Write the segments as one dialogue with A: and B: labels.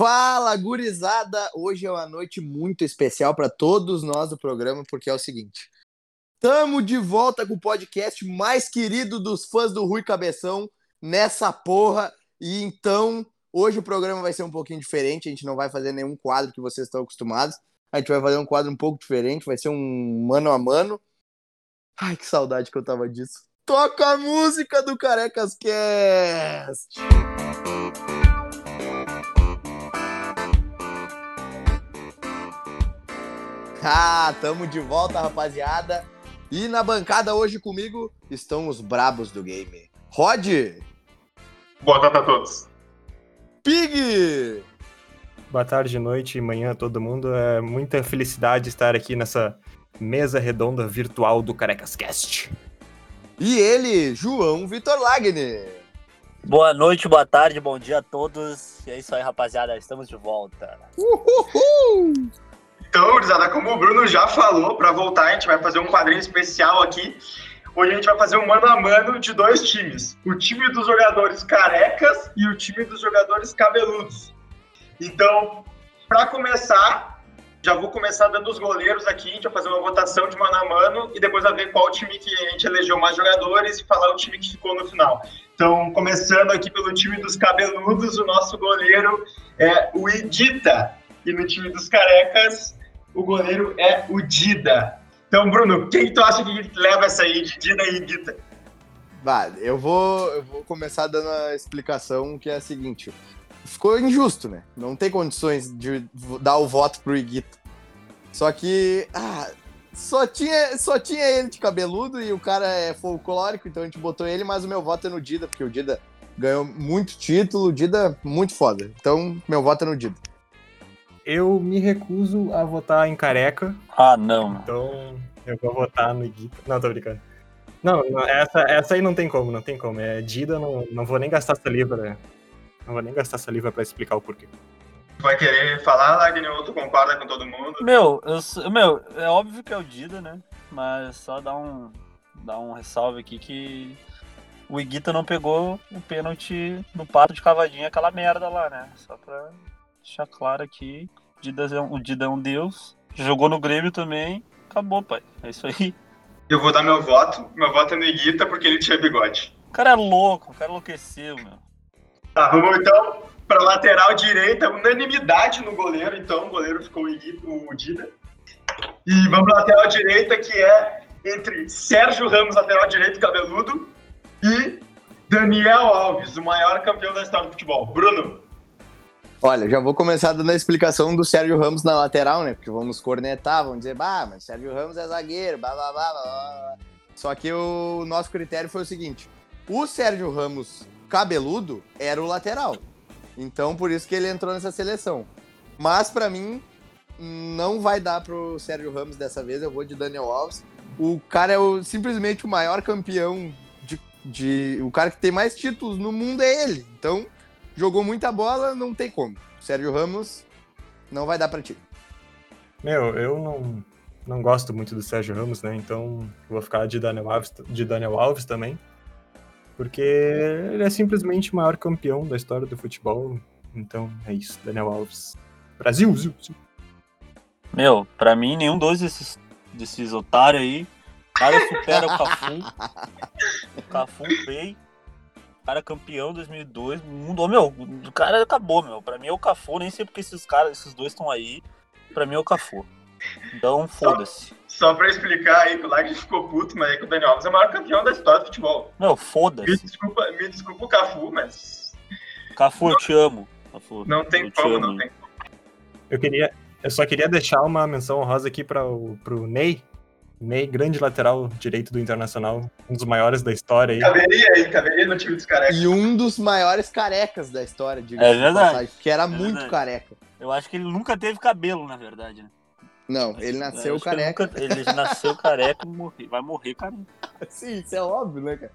A: Fala, gurizada! Hoje é uma noite muito especial para todos nós do programa, porque é o seguinte: Tamo de volta com o podcast mais querido dos fãs do Rui Cabeção nessa porra. E então, hoje o programa vai ser um pouquinho diferente. A gente não vai fazer nenhum quadro que vocês estão acostumados. A gente vai fazer um quadro um pouco diferente. Vai ser um mano a mano. Ai, que saudade que eu tava disso. Toca a música do Carecas Cast! Ah, tamo de volta, rapaziada. E na bancada hoje comigo estão os brabos do game. Rod!
B: Boa tarde a todos.
A: Pig!
C: Boa tarde, noite e manhã a todo mundo. É muita felicidade estar aqui nessa mesa redonda virtual do Carecas Cast.
A: E ele, João Vitor Lagner.
D: Boa noite, boa tarde, bom dia a todos. E é isso aí, rapaziada. Estamos de volta.
A: Uhul!
B: Então, gurizada, como o Bruno já falou, para voltar a gente vai fazer um quadrinho especial aqui. Hoje a gente vai fazer um mano a mano de dois times. O time dos jogadores carecas e o time dos jogadores cabeludos. Então, para começar, já vou começar dando os goleiros aqui, a gente vai fazer uma votação de mano a mano e depois vai ver qual time que a gente elegeu mais jogadores e falar o time que ficou no final. Então, começando aqui pelo time dos cabeludos, o nosso goleiro é o Edita. E no time dos carecas, o goleiro é o Dida. Então, Bruno, quem tu acha que leva essa aí de Dida e Guita?
A: Bah, eu vou, eu vou começar dando a explicação que é a seguinte. Ficou injusto, né? Não tem condições de dar o voto pro Iguita. Só que, ah, só tinha, só tinha ele de cabeludo e o cara é folclórico, então a gente botou ele, mas o meu voto é no Dida, porque o Dida ganhou muito título, o Dida muito foda. Então, meu voto é no Dida.
C: Eu me recuso a votar em careca,
D: Ah, não.
C: então eu vou votar no Guita. Não, tô brincando. Não, não, essa, essa aí não tem como, não tem como. É Dida, não, não vou nem gastar saliva, né? Não vou nem gastar saliva pra explicar o porquê.
B: Tu vai querer falar, Lagner, ou tu concorda com todo mundo?
D: Meu, eu, meu, é óbvio que é o Dida, né? Mas só dar um, dar um ressalve aqui que o Iguita não pegou o pênalti no pato de cavadinha, aquela merda lá, né? Só pra deixar claro aqui. O Dida é um, o Dida é um deus. Jogou no Grêmio também. Acabou, pai. É isso aí.
B: Eu vou dar meu voto. Meu voto é no Iguita porque ele tinha bigode.
D: O cara é louco, o cara enlouqueceu, meu.
B: Tá, vamos então para lateral direita, unanimidade no goleiro, então o goleiro ficou o Dida. E vamos pra lateral direita, que é entre Sérgio Ramos, lateral direito cabeludo, e Daniel Alves, o maior campeão da história do futebol. Bruno,
A: Olha, já vou começar dando a explicação do Sérgio Ramos na lateral, né? Porque vamos cornetar, vamos dizer, bah, mas Sérgio Ramos é zagueiro, blá blá blá blá. blá. Só que o nosso critério foi o seguinte: o Sérgio Ramos cabeludo era o lateral. Então por isso que ele entrou nessa seleção. Mas pra mim, não vai dar pro Sérgio Ramos dessa vez, eu vou de Daniel Alves. O cara é o- simplesmente o maior campeão de, de. O cara que tem mais títulos no mundo é ele. Então jogou muita bola, não tem como. Sérgio Ramos não vai dar pra ti.
C: Meu, eu não, não gosto muito do Sérgio Ramos, né? Então eu vou ficar de Daniel Alves, de Daniel Alves também. Porque ele é simplesmente o maior campeão da história do futebol. Então é isso, Daniel Alves. Brasil, Zil, Zil.
D: Meu, pra mim, nenhum dois desses, desses otários aí. Nada supera o Cafu. O Cafu, bem. Cara campeão 2002. Mundo, meu, o cara acabou, meu. Pra mim é o Cafu. Nem sei porque esses caras, esses dois estão aí. Pra mim é o Cafu. Então, foda-se.
B: só pra explicar aí que o Lagner ficou puto, mas é que o Daniel Alves é o maior campeão da história do futebol.
D: Meu,
B: Me
D: foda-se.
B: desculpa, me desculpa o Cafu, mas
D: Cafu, eu te amo. Cafu,
B: não tem como, não tem como.
C: Eu queria. Eu só queria deixar uma menção honrosa aqui para o pro Ney. Ney, grande lateral direito do Internacional, um dos maiores da história aí.
B: Caberia aí, caberia no time dos carecas.
A: E um dos maiores carecas da história, diga
D: É verdade.
A: que era
D: É
A: muito
D: verdade.
A: careca.
D: Eu acho que ele nunca teve cabelo, na verdade, né?
A: Não, ele
D: Eu
A: nasceu
D: que ele
A: careca.
D: nunca- Ele, nasceu careca e vai morrer careca.
A: Sim, isso é óbvio, né, cara?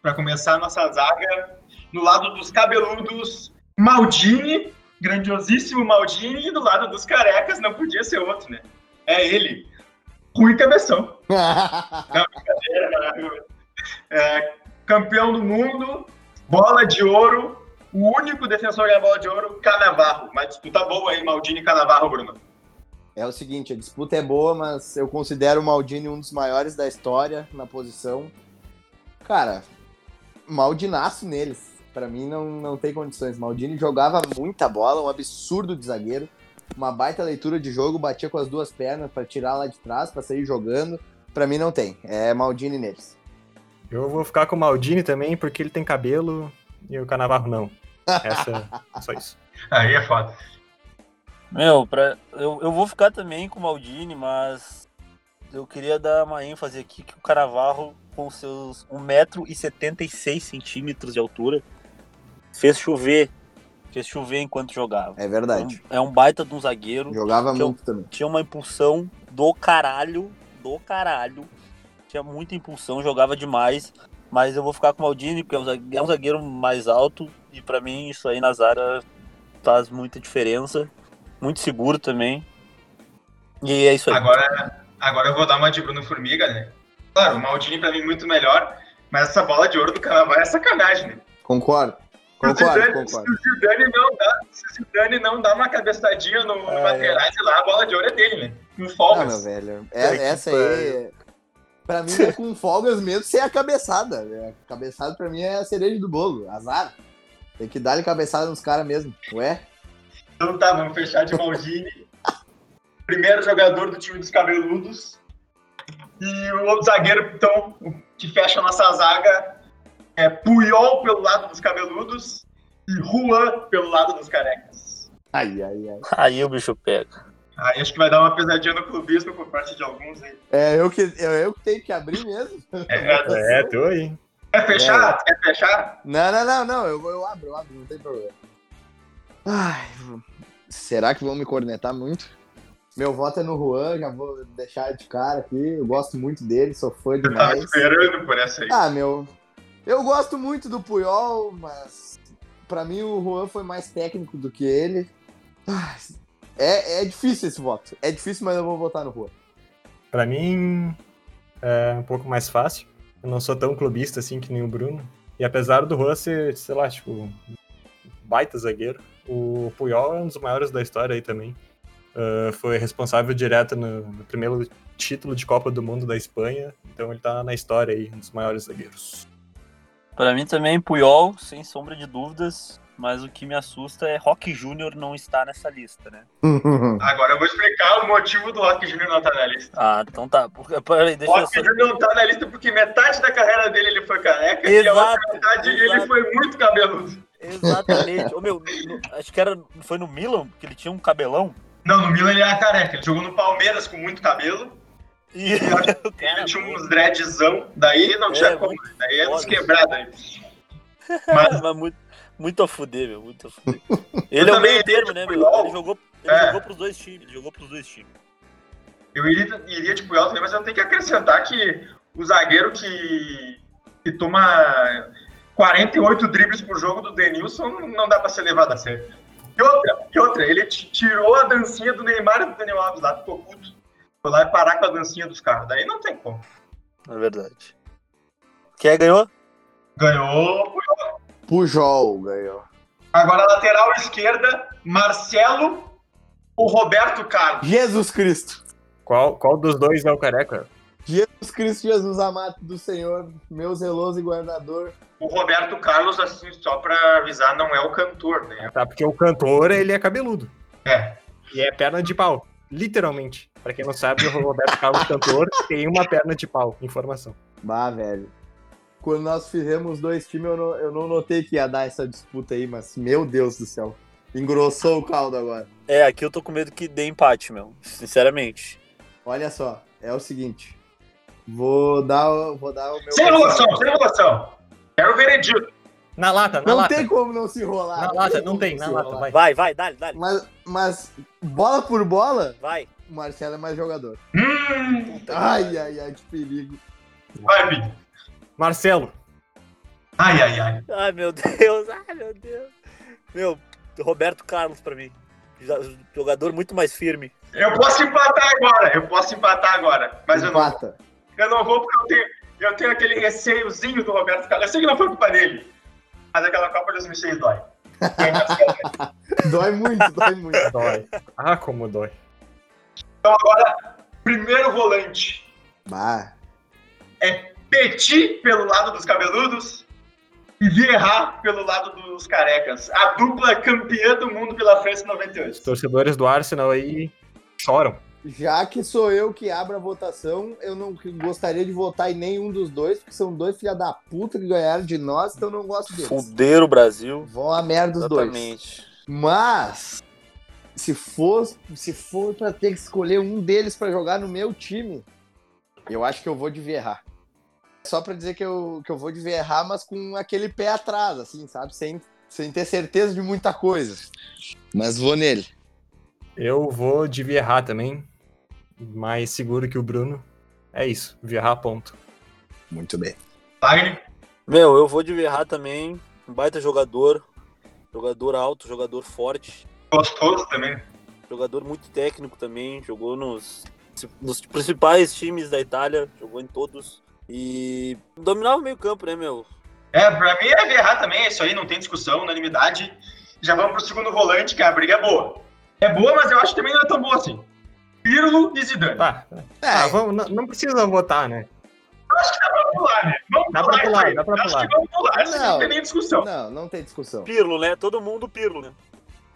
B: Para começar a nossa zaga, no lado dos cabeludos, Maldini, grandiosíssimo Maldini, e do lado dos carecas não podia ser outro, né? É ele, Rui Cabeção. É, campeão do mundo, bola de ouro, o único defensor da bola de ouro, Canavarro. Uma disputa boa aí, Maldini e Canavarro, Bruno.
A: É o seguinte, a disputa é boa, mas eu considero o Maldini um dos maiores da história na posição. Cara, Maldinaço neles. Pra mim não, não tem condições. Maldini jogava muita bola, um absurdo de zagueiro. Uma baita leitura de jogo, batia com as duas pernas pra tirar lá de trás, pra sair jogando. Pra mim não tem. É Maldini neles.
C: Eu vou ficar com o Maldini também, porque ele tem cabelo e o Canavarro não. Essa, só isso.
B: Aí é foda.
D: Meu, pra, eu, eu vou ficar também com o Maldini, mas eu queria dar uma ênfase aqui que o Canavarro, com seus 1,76m de altura, fez chover. Fez chover enquanto jogava.
A: É verdade.
D: É um, é um baita de um zagueiro.
A: Jogava
D: Que eu-
A: muito também.
D: Tinha uma impulsão do caralho. Do caralho. Tinha muita impulsão, jogava demais. Mas eu vou ficar com o Maldini, porque é um é um zagueiro mais alto. E pra mim, isso aí na Zara faz muita diferença. Muito seguro também. E é isso aí.
B: Agora, agora eu vou dar uma de Bruno Formiga, né? Claro, o Maldini pra mim muito melhor, mas essa bola de ouro do Canavarro é sacanagem, né?
A: Concordo.
B: Se o
A: Concordo,
B: Zidane-
A: concordo.
B: Se o Zidane não dá, se o Zidane não dá uma cabeçadinha no, no
D: É,
B: laterais, lá, a bola de ouro é dele, né? Com
A: Não, meu
B: folgas.
A: velho. É, essa aí. Pra mim é com folgas mesmo sem a cabeçada. É, A cabeçada pra mim é a cereja do bolo. Azar. Tem que dar-lhe cabeçada nos caras mesmo. Ué?
B: Então tá, vamos fechar de Maldini. Primeiro jogador do time dos cabeludos. E o outro zagueiro, então, que fecha a nossa zaga é Puyol pelo lado dos cabeludos e Juan pelo lado dos carecas.
A: Ai, ai, ai.
D: Aí o bicho pega.
B: Aí acho que vai dar uma pesadinha no clubismo por parte de alguns aí.
A: É eu que, é eu que tenho que abrir mesmo?
B: É,
C: É, tô aí.
B: Quer fechar? Quer fechar?
A: Não, não, não, não. Eu, eu abro, eu abro, não tem problema. Ai, será que vão me cornetar muito? Meu voto é no Juan, já vou deixar de cara aqui. Eu gosto muito dele, sou fã
B: Eu tava
A: demais.
B: esperando por essa aí.
A: Ah, meu. Eu gosto muito do Puyol, mas pra mim o Juan foi mais técnico do que ele. É, é difícil esse voto. É difícil, mas eu vou votar no Juan.
C: Pra mim, é um pouco mais fácil. Eu não sou tão clubista assim que nem o Bruno. E apesar do Juan ser, sei lá, tipo, baita zagueiro, o Puyol é um dos maiores da história aí também. Ah, foi responsável direto no, no primeiro título de Copa do Mundo da Espanha. Então ele tá na história aí, um dos maiores zagueiros.
D: Pra mim também, Puyol, sem sombra de dúvidas. Mas o que me assusta é Rock Júnior não estar nessa lista, né?
B: Agora eu vou explicar o motivo do Rock Júnior não estar na lista.
D: Ah, então tá. Porque, peraí,
B: O
D: deixa eu
B: Rock
D: só...
B: Júnior não tá na lista porque metade da carreira dele ele foi careca e a outra
D: Exato,
B: metade ele
D: exato.
B: foi muito cabeludo.
D: Exatamente. Ô, meu, no- acho que era, foi no Milan, que ele tinha um cabelão.
B: Não, no Milan ele era careca. Ele jogou no Palmeiras com muito cabelo.
D: E
B: Ele tinha uns dreadzão. Daí não tinha
D: É,
B: como. Daí é uns
D: foda.
B: quebrados aí. Mas
D: Mas muito, muito a fuder, meu, muito a fuder. Ele é o
B: também
D: meio termo, né,
B: de
D: meu? Ele jogou, ele
B: É.
D: jogou pros dois times. Ele jogou pros dois times.
B: eu iria, iria de Puyol também, mas eu tenho que acrescentar que o zagueiro que, que toma 48 dribles por jogo do Denilson não dá pra ser levado a sério. E outra, e outra, ele tirou a dancinha do Neymar e do Daniel Alves lá, ficou puto. Foi lá e parar com a dancinha dos caras. Daí não tem como.
D: É verdade. Quem ganhou?
B: Ganhou o Puyol.
A: Pujol ganhou.
B: Agora, lateral esquerda, Marcelo ou Roberto Carlos?
A: Jesus Cristo.
C: Qual, qual dos dois é o careca?
A: Jesus Cristo, Jesus amado do Senhor, meu zeloso e guardador.
B: O Roberto Carlos, assim, só pra avisar, não é o cantor, né?
C: Tá, porque o cantor, ele é cabeludo.
B: É.
C: E é perna de pau. Literalmente. Pra quem não sabe, o Roberto Carlos, cantor, tem uma perna de pau. Informação.
A: Bah, velho. Quando nós fizemos dois times, eu não, eu não notei que ia dar essa disputa aí, mas meu Deus do céu. Engrossou o caldo agora.
D: É, aqui eu tô com medo que dê empate, meu. Sinceramente.
A: Olha só, é o seguinte. Vou dar, o- vou dar o meu.
B: Sem enrolação, sem enrolação. Quero o veredito.
C: Na lata, na
A: Não
C: lata.
A: tem como não se enrolar.
C: Na lata, não tem, na lata, vai.
D: Vai, vai, dá-lhe, dá-lhe.
A: Mas, mas, bola por bola,
D: Vai.
A: O Marcelo é mais jogador.
B: Hum,
A: Ai, ai, ai, que perigo.
B: vai, Vini.
C: Marcelo.
B: Ai, ai, ai.
D: Ai, meu Deus. Ai, meu Deus. Meu, Roberto Carlos pra mim. Jogador muito mais firme.
B: Eu posso empatar agora, eu posso empatar agora. Mas eu não,
A: Empata.
B: eu não vou porque eu tenho, eu tenho aquele receiozinho do Roberto Carlos. Eu sei que não foi culpa dele. Mas aquela Copa de 2006 dói.
A: Dói muito, dói muito.
C: Dói. Ah, como dói.
B: Então agora, primeiro volante.
A: Bah,
B: Petit pelo lado dos cabeludos e Vieira pelo lado dos carecas. A dupla campeã do mundo pela França em
C: Os
B: 98.
C: torcedores do Arsenal aí choram.
A: já que sou eu que abro a votação, eu não gostaria de votar em nenhum dos dois, porque são dois filha da puta que ganharam de nós, então eu não gosto deles.
D: Fuderam o Brasil.
A: Vão a merda os dois.
D: Exatamente.
A: Mas se for, se for para ter que escolher um deles para jogar no meu time, eu acho que eu vou de Vieira. Só para dizer que eu, que eu vou de Vieira, mas com aquele pé atrás, assim, sabe? Sem, sem ter certeza de muita coisa. Mas vou nele.
C: Eu vou de Vieira também. Mais seguro que o Bruno. É isso. Vieira, ponto.
A: Muito bem.
B: Wagner,
D: Meu, eu vou de Verrat também. Um baita jogador. Jogador alto, jogador forte.
B: Gostoso também.
D: Jogador muito técnico também. Jogou nos, nos principais times da Itália. Jogou em todos. E dominava o meio campo, né, meu?
B: É, pra mim é Vieira também, isso aí não tem discussão, unanimidade. Já vamos pro segundo volante, que a briga é boa. É boa, mas eu acho que também não é tão boa assim. Pirlo e Zidane.
C: Tá.
A: É,
C: Ah, vamos, não, não precisa votar, né?
B: Eu acho que dá pra pular, né? Vamos
C: Dá pra
B: pular,
C: pular,
B: isso aí.
C: dá pra
B: Eu Acho
C: pular.
B: que vamos pular,
A: Não.
B: não tem nem discussão.
A: não, não tem discussão.
D: Pirlo, né? Todo mundo Pirlo, né?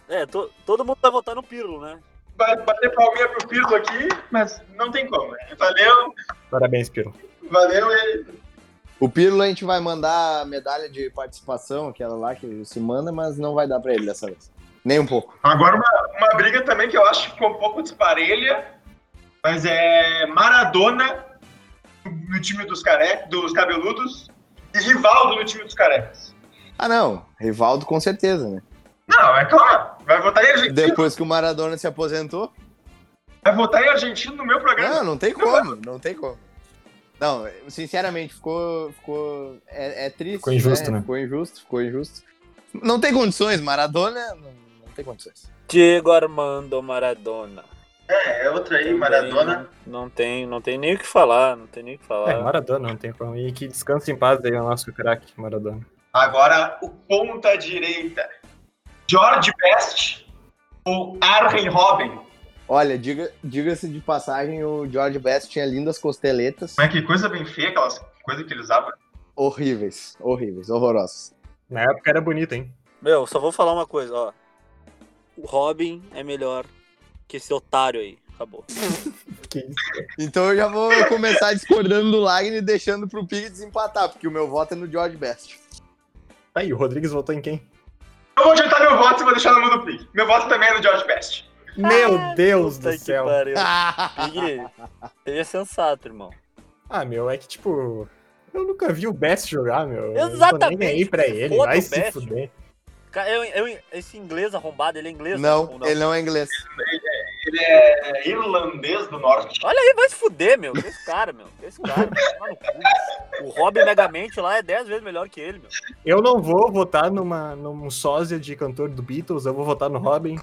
D: É, to- todo mundo vai votar no Pirlo, né?
B: Vai bater palminha pro Pirlo aqui, mas não tem como. Né? Valeu,
C: Parabéns, Piro.
B: valeu e
A: O Pirlo a gente vai mandar a medalha de participação, aquela lá que se manda, mas não vai dar pra ele dessa vez. Nem um pouco.
B: Agora uma, uma briga também que eu acho que ficou um pouco desparelha, mas é Maradona no time dos care... dos cabeludos e Rivaldo no time dos carecas.
A: Ah, não. Rivaldo com certeza, né?
B: Não, é claro. Vai votar em argentino.
A: Depois que o Maradona se aposentou.
B: Vai votar em argentino no meu programa.
A: Não, não tem como, não tem como. Não, sinceramente, ficou. ficou é, é triste.
C: Ficou injusto, né?
A: Ficou injusto, ficou injusto. Não tem condições, Maradona não, não tem condições.
D: Diego Armando Maradona.
B: É, é outra aí, Maradona.
D: Não tem, não tem nem o que falar, não tem nem o que falar.
C: É, Maradona, não tem como. E que descanse em paz aí o nosso craque, Maradona.
B: Agora o ponta direita. George Best ou Arjen Robben?
A: Olha, diga- diga-se de passagem, o George Best tinha lindas costeletas.
B: Mas que coisa bem feia, aquelas coisas que ele usava.
A: Horríveis, horríveis, horrorosos.
C: Na época era bonito, hein?
D: Meu, só vou falar uma coisa, ó. O Robin é melhor que esse otário aí. Acabou.
C: Que isso.
A: Então eu já vou começar discordando do Lagner e deixando pro Pig desempatar, porque o meu voto é no George Best.
C: Aí, o Rodrigues votou em quem?
B: Eu vou adiantar meu voto e vou deixar no mundo pique. Meu voto também é no George Best.
C: Meu Deus
D: Puta
C: do céu.
D: Pig, seja sensato, irmão.
C: Ah, meu, é que tipo. Eu nunca vi o Best jogar, meu. Eu
D: Exatamente,
C: Não tô nem aí pra ele, vai se
D: Best.
C: fuder.
D: Cara, eu, eu- esse inglês arrombado, ele é inglês?
A: não,
D: ou
A: ele não é inglês.
B: Ele é irlandês do norte.
D: Olha aí, vai se fuder, meu. Que esse cara, meu. Que esse cara, meu. O Robin Megamente lá é 10 vezes melhor que ele, meu.
C: Eu não vou votar numa, num sósia de cantor do Beatles, eu vou votar no Robin.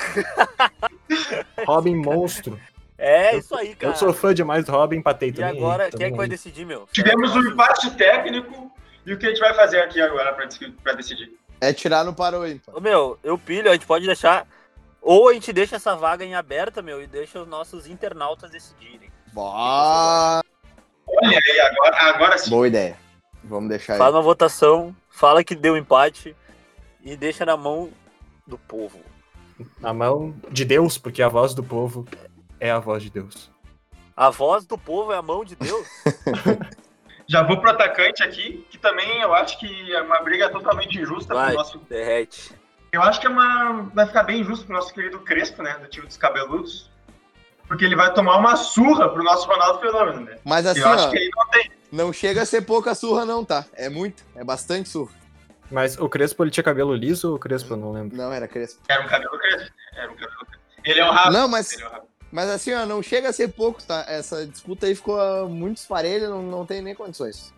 C: Robin monstro.
D: É isso aí, cara.
C: Eu sou fã demais do Robin, empatei
D: E
C: também.
D: agora, quem é que vai
C: aí.
D: decidir, meu?
B: Tivemos um empate técnico e o que a gente vai fazer aqui agora pra, dec- pra decidir?
A: É tirar no para o ímpar.
D: Ô, Meu, eu pilho, a gente pode deixar. Ou a gente deixa essa vaga em aberta, meu, e deixa os nossos internautas decidirem.
A: Boa,
B: Olha aí, agora, agora sim.
A: boa ideia. Vamos deixar
D: Faz
A: aí.
D: uma votação, fala que deu empate e deixa na mão do povo.
C: Na mão de Deus, porque a voz do povo é a voz de Deus.
D: A voz do povo é a mão de Deus.
B: Já vou pro atacante aqui, que também eu acho que é uma briga totalmente injusta
D: Vai,
B: pro nosso.
D: derrete.
B: Eu acho que é uma. Vai ficar bem injusto pro nosso querido Crespo, né? Do time dos cabeludos. Porque ele vai tomar uma surra pro nosso Ronaldo Fenômeno, né?
A: Mas assim,
B: eu acho
A: ó,
B: que aí não tem.
A: não chega a ser pouca surra não, tá? É muito, é bastante surra.
C: Mas o Crespo, ele tinha cabelo liso ou o Crespo? Eu não lembro.
A: Não, era crespo.
B: Era um cabelo Crespo. Era um cabelo Crespo. Ele é o Rafa.
A: Não, mas,
B: Ele é o Rafa.
A: mas assim, ó, não chega a ser pouco, tá? Essa disputa aí ficou muito esfarelha, não, não tem nem condições.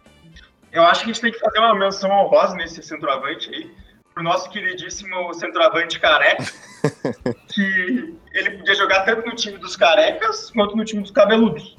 B: Eu acho que a gente tem que fazer uma menção honrosa nesse centroavante aí, pro nosso queridíssimo centroavante careca, que ele podia jogar tanto no time dos carecas quanto no time dos cabeludos.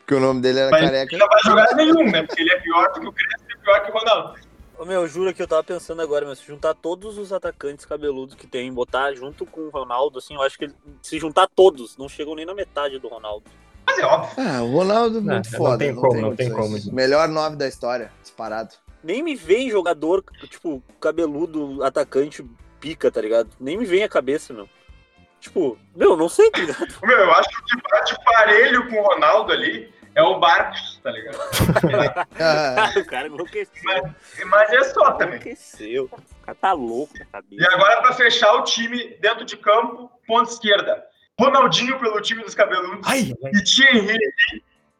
A: Porque o nome dele era
B: Mas
A: careca.
B: ele não vai jogar nenhum, né? Porque ele é pior do que o Crespo e pior que o Ronaldo.
D: Ô, meu, eu juro que eu tava pensando agora, mas se juntar todos os atacantes cabeludos que tem, botar junto com o Ronaldo, assim, eu acho que ele- se juntar todos, não chegam nem na metade do Ronaldo.
B: Mas é óbvio.
A: Ah, o Ronaldo
C: Não,
A: muito
C: não
A: foda.
C: tem como, não tem como.
A: Melhor nove da história, disparado.
D: Nem me vem jogador, tipo, cabeludo, atacante, pica, tá ligado? Nem me vem a cabeça, meu. Tipo, meu, não sei, tá ligado?
B: Meu, eu acho que o que bate parelho com o Ronaldo ali é o Barcos, tá ligado?
A: Ah,
D: o cara enlouqueceu.
B: Mas é só também.
D: Enlouqueceu. O cara tá louco na
B: E
D: cabeça.
B: agora, pra fechar o time dentro de campo, ponta esquerda. Ronaldinho pelo time dos cabeludos
C: Ai,
B: e Thierry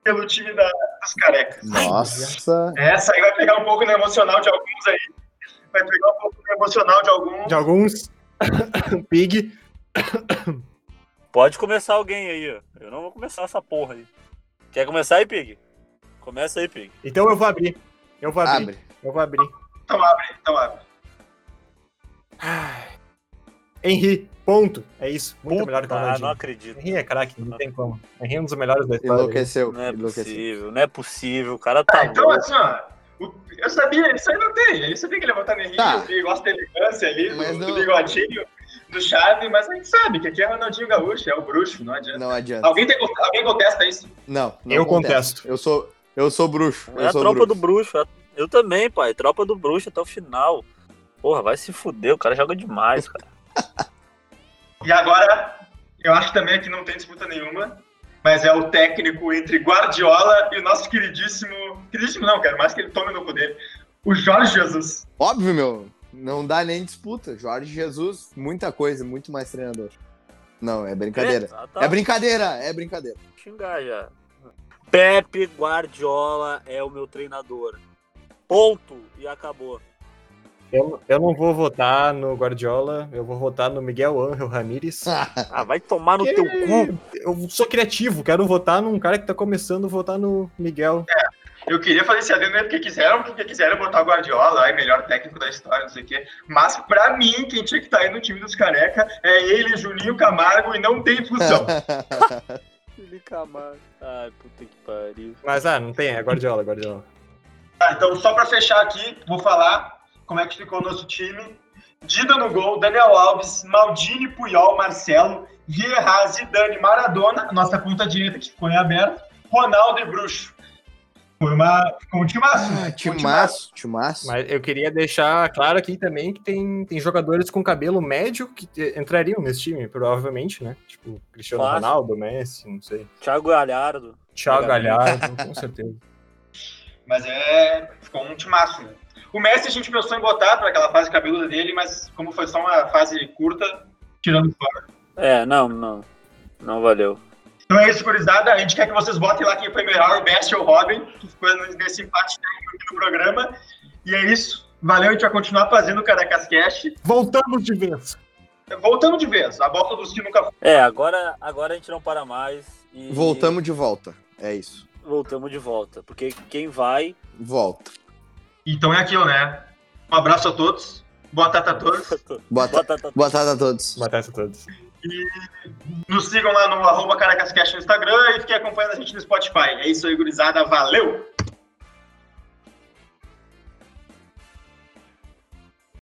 B: pelo time da- dos carecas.
A: nossa.
B: Essa aí vai pegar um pouco no emocional de alguns aí. Vai pegar um pouco no emocional de alguns.
C: de alguns. Pig.
D: Pode começar alguém aí, ó. Eu não vou começar essa porra aí. Quer começar aí, Pig? Começa aí, Pig.
C: Então eu vou abrir. Eu vou abrir.
A: Abre.
C: Eu vou abrir.
B: Então abre, então abre.
C: Henry, ponto. É isso. Muito
D: Puta,
C: melhor que o
D: ah, não
C: Ronaldinho.
D: acredito.
C: Henry é craque, não tem como. Henry é um dos melhores da história.
A: Enlouqueceu.
D: Não é
A: enlouqueceu.
D: possível, não é possível. O cara tá
B: Ah, então assim, ó. Eu sabia, isso aí não tem. Eu sabia que ele ia botar no Henrique,
A: Tá.
B: gosta da elegância ali, do,
A: Mas
B: do
A: não-
B: bigodinho, do chave, mas a gente sabe que aqui é Ronaldinho Gaúcho, é o bruxo, não adianta.
A: Não adianta.
B: Alguém, tem, alguém contesta isso?
A: Não, não
C: Eu
A: contesto.
C: contesto.
A: Eu sou, eu sou bruxo.
D: É
A: Eu
D: a
A: sou
D: tropa
A: bruxo.
D: do bruxo. é- Eu também, pai. Tropa do bruxo até o final. Porra, vai se fuder. O cara joga demais, cara.
B: E agora, eu acho também que não tem disputa nenhuma, mas é o técnico entre Guardiola e o nosso queridíssimo. Queridíssimo não, quero mais que ele tome no cu dele. O Jorge Jesus.
A: Óbvio, meu. Não dá nem disputa. Jorge Jesus, muita coisa, muito mais treinador. Não, é brincadeira.
D: É, tá,
A: É brincadeira, é brincadeira.
D: xingar já. Pepe Guardiola é o meu treinador. Ponto. E acabou.
C: Eu, eu não vou votar no Guardiola, eu vou votar no Miguel Ángel Ramírez.
D: Ah, vai tomar no teu cu.
C: Eu sou criativo, quero votar num cara que tá começando a votar no Miguel.
B: Eu queria fazer esse adendo porque quiseram, porque quiseram botar o Guardiola, ai, melhor técnico da história, não sei o quê. Mas pra mim, quem tinha que estar aí no time dos careca é ele, Juninho Camargo, e não tem discussão.
D: Ele Camargo. Ai, puta que pariu.
C: Mas ah, não tem, é Guardiola, Guardiola.
B: Tá, então, só pra fechar aqui, vou falar como é que ficou o nosso time. Dida no gol, Daniel Alves, Maldini, Puyol, Marcelo, Vieira, Zidane, Maradona, nossa ponta direita que ficou em aberto, Ronaldo e Bruxo. Foi uma, ficou um timaço.
A: Ah, timaço, timaço.
C: Mas eu queria deixar claro aqui também que tem, tem jogadores com cabelo médio que eh, entrariam nesse time, provavelmente, né? Tipo, Cristiano
D: Fácil.
C: Ronaldo, Messi, não sei.
D: Thiago Galhardo.
C: Thiago. Galhardo, com certeza.
B: Mas é. Ficou um timaço, né? O Messi a gente pensou em botar para aquela fase cabeluda dele, mas como foi só uma fase curta, tirando fora.
D: É, não, não. Não valeu.
B: Então é isso, gurizada. A gente quer que vocês botem lá quem foi melhor, o Best ou o Robin, que ficou nesse empate técnico aqui no programa. E é isso. Valeu, a gente vai continuar fazendo o Caracas Cash.
C: Voltamos de vez.
B: Voltando de vez, a volta dos que nunca
D: É, agora, agora a gente não para mais. E
A: Voltamos de volta. É isso.
D: Voltamos de volta. Porque quem vai.
A: Volta.
B: Então é aquilo, né? Um abraço a todos. Boa tarde a todos.
A: Boa, ta- boa tarde a todos.
C: Matar essa todos.
B: Nos sigam lá no arroba CaracasCast no Instagram e fiquem acompanhando a gente no Spotify. É isso aí, gurizada. Valeu!